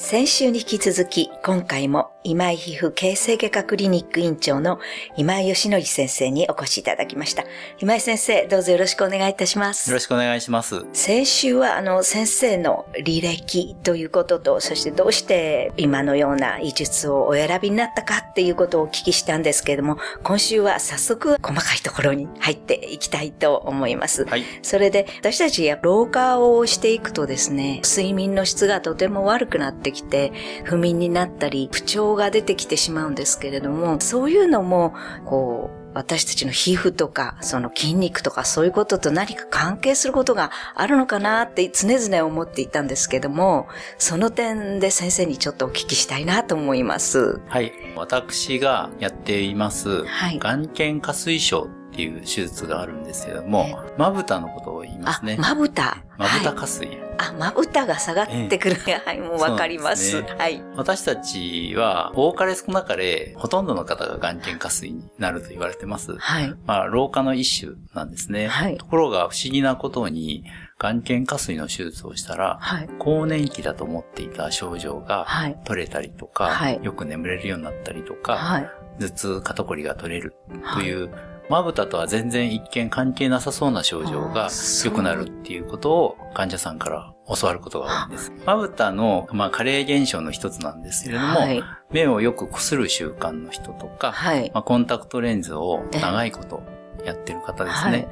先週に引き続き、今回も今井皮膚形成外科クリニック院長の今井義則先生にお越しいただきました。今井先生、どうぞよろしくお願いいたします。よろしくお願いします。先週はあの先生の履歴ということと、そしてどうして今のような医術をお選びになったかっていうことをお聞きしたんですけれども、今週は早速細かいところに入っていきたいと思います。はい。それで私たちや老化をしていくとですね、睡眠の質がとても悪くなってきて、不眠になったり、不調が出てきてしまうんですけれども、そういうのも、こう、私たちの皮膚とか、その筋肉とかそういうことと何か関係することがあるのかなって常々思っていたんですけども、その点で先生にちょっとお聞きしたいなと思います。はい。私がやっています、はい眼瞼下垂症っていう手術があるんですけども、まぶたのことを言いまあすね。、まぶた。まぶたはい下垂。あ、まぶたが下がってくる。はい、もうわかります。すねはい。私たちは、多かれ少なかれ、ほとんどの方が眼瞼下垂になると言われてます。はい。まあ、老化の一種なんですね。はいところが不思議なことに、眼瞼下垂の手術をしたら、はい。更年期だと思っていた症状がはい。取れたりとか、はいよく眠れるようになったりとか、はい。頭痛、肩こりが取れるという、まぶたとは全然一見関係なさそうな症状あが良くなるっていうことを患者さんから教わることが多いんです。まぶたの、まあ、加齢現象の一つなんですけれども、はい。目をよくこする習慣の人とか、はい。まあ、コンタクトレンズを長いことやってる方ですね。はい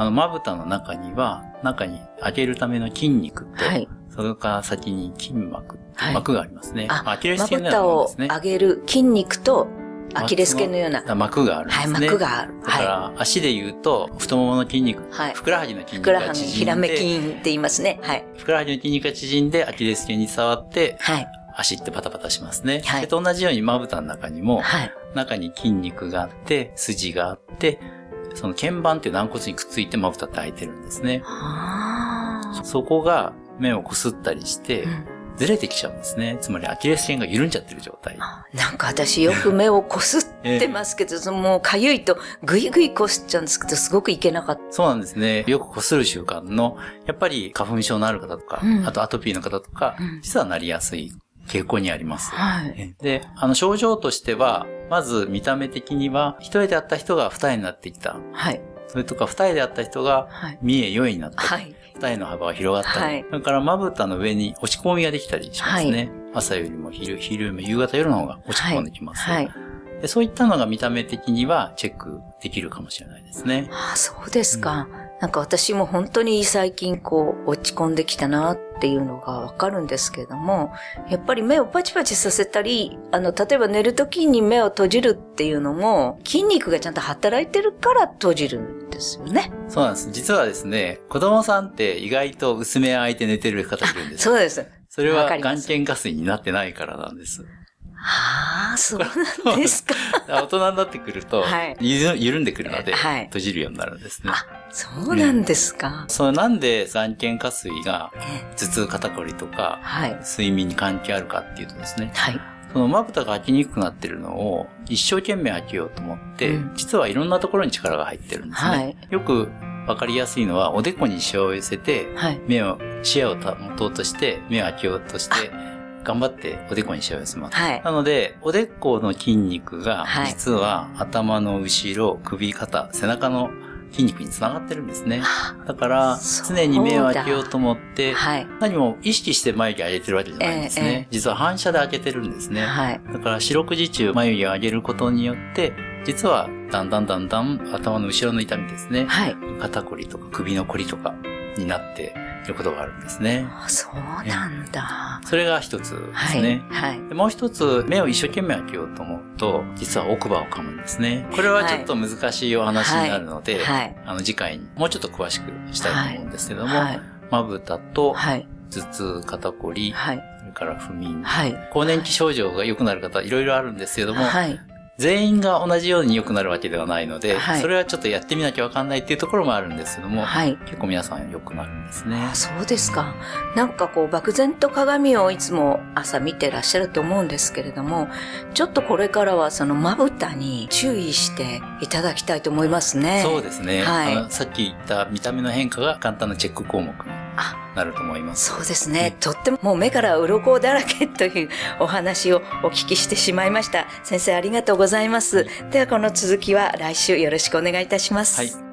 あの、まぶたの中には、中に開けるための筋肉と、はい。それから先に筋膜、はい膜がありますね。あまアキレスまぶ腱のようなたをものですね。上げる筋肉とアキレス腱のような。あ膜があるんではい、すね。膜がある。だかはら、足で言うと、太ももの筋肉、はいふくらはぎの筋い。肉ふくらはぎ、が縮んで、ひらめ筋って言いますね。はい。ふくらはぎの筋肉が縮んで、アキレス腱に触って、はい。足ってパタパタしますね。はいと同じように、まぶたの中にも、はい。中に筋肉があって、筋があって、その鍵盤っていう軟骨にくっついてまぶたって開いてるんですね。あそこが目をこすったりしてー、うんずれてきちゃうんですね。つまりアキレス腱が緩んじゃってる状態。なんか私よく目をこすってますけど、そのもうかゆいとぐいぐいこすっちゃうんですけど、すごくいけなかっそうなんですね。よくこする習慣の、やっぱり花粉症のある方とか、うんあとアトピーの方とか、うん実はなりやすい傾向にあります。た。はい。で、あの症状としては、まず見た目的には、一重であった人が二重になってきた。はい。それとか二重であった人がはい。三重、四重になったり。はい。二重の幅が広がったり。はいそれからまぶたの上に落ち込みができたりしますね。朝よりも昼、昼よりも夕方夜の方が落ち込んできます。はい。でそういったのが見た目的にはチェックできるかもしれないですね。ああ、そうですか。なんか私も本当に最近こう落ち込んできたなっていうのがわかるんですけれども、やっぱり目をパチパチさせたり、あの、例えば寝るときに目を閉じるっていうのも、筋肉がちゃんと働いてるから閉じるんですよね。そうなんです。実はですね、子供さんって意外と薄め開いて寝てる方いるんです。そうです。それは眼瞼下垂になってないからなんです。ああ、そうなんですか。大人になってくると、はい緩んでくるので、はい閉じるようになるんですね。あ、そうなんですか。そのなんで眼瞼下垂がえ頭痛肩こりとかはい。睡眠に関係あるかっていうとですね、はい。そのまぶたが開きにくくなってるのを一生懸命開けようと思って、うん実はいろんなところに力が入ってるんですね。はいよくわかりやすいのはおでこにシワを寄せて、はい。目を、視野を保とうとして、目を開けようとして、頑張っておでこにシワを寄せます。はい。なので、おでこの筋肉がはい、実は頭の後ろ、首、肩、背中の筋肉につながってるんですね。だから、常に目を開けようと思って、はい。何も意識して眉毛上げてるわけじゃないんですええええね。実は反射で開けてるんですね。はい。だから、四六時中眉毛を上げることによって、実は、だんだんだんだん頭の後ろの痛みですね。はい。肩こりとか首のこりとかになっていることがあるんですね。あそうなんだ。それが一つではい。すね。はい。でもう一つ、目を一生懸命開けようと思うと、実は奥歯を噛むんですね。これはちょっと難しいお話になるので、はい。あの次回にもうちょっと詳しくしたいと思うんですけども、はい。まぶたとはい。頭痛、肩こり、はい。それから不眠、はい。更年期症状が良くなる方いろいろあるんですけども、はい。全員が同じように良くなるわけではないので、はいそれはちょっとやってみなきゃわかんないっていうところもあるんですけども、はい。結構皆さん良くなるんですねあ。そうですか。なんかこう、漠然と鏡をいつも朝見てらっしゃると思うんですけれども、ちょっとこれからはそのまぶたに注意していただきたいと思いますね。そうですね、はいあの。さっき言った見た目の変化が簡単なチェック項目なると思います。そうですね。とってももう目から鱗だらけというお話をお聞きしてしまいました。先生ありがとうございます。ではこの続きは来週よろしくお願いいたします。はい。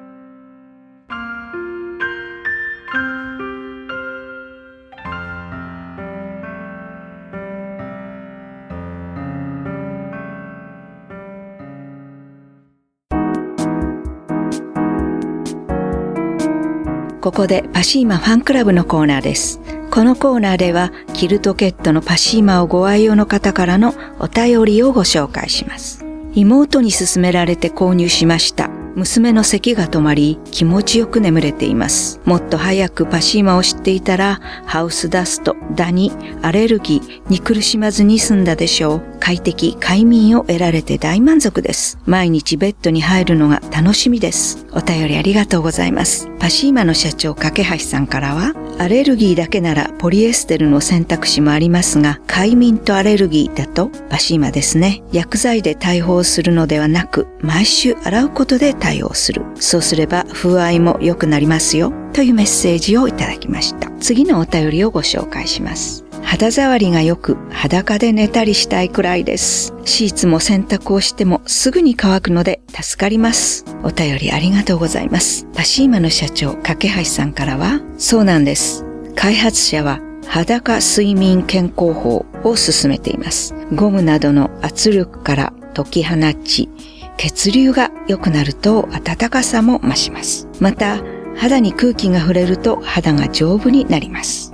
ここでパシーマファンクラブのコーナーです。このコーナーではキルトケットのパシーマをご愛用の方からのお便りをご紹介します。妹に勧められて購入しました。娘の咳が止まり気持ちよく眠れています。もっと早くパシーマを知っていたらハウスダスト、ダニ、アレルギーに苦しまずに済んだでしょう。快適、快眠を得られて大満足です。毎日ベッドに入るのが楽しみです。お便りありがとうございます。パシーマの社長、架橋さんからは、アレルギーだけならポリエステルの選択肢もありますが、快眠とアレルギーだとパシーマですね。薬剤で対応するのではなく、毎週洗うことで対対応する。そうすれば風合いも良くなりますよ。というメッセージをいただきました。次のお便りをご紹介します。肌触りが良く裸で寝たりしたいくらいです。シーツも洗濯をしてもすぐに乾くので助かります。お便りありがとうございます。パシーマの社長、架橋さんからは、そうなんです。開発者は裸睡眠健康法を進めています。ゴムなどの圧力から解き放ち、血流が良くなると暖かさも増します。また、肌に空気が触れると肌が丈夫になります。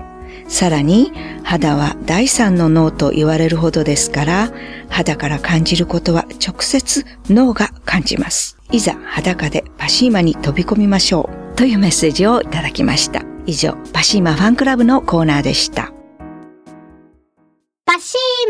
さらに肌は第三の脳と言われるほどですから肌から感じることは直接脳が感じます。いざ裸でパシーマに飛び込みましょうというメッセージをいただきました。以上、パシーマファンクラブのコーナーでした。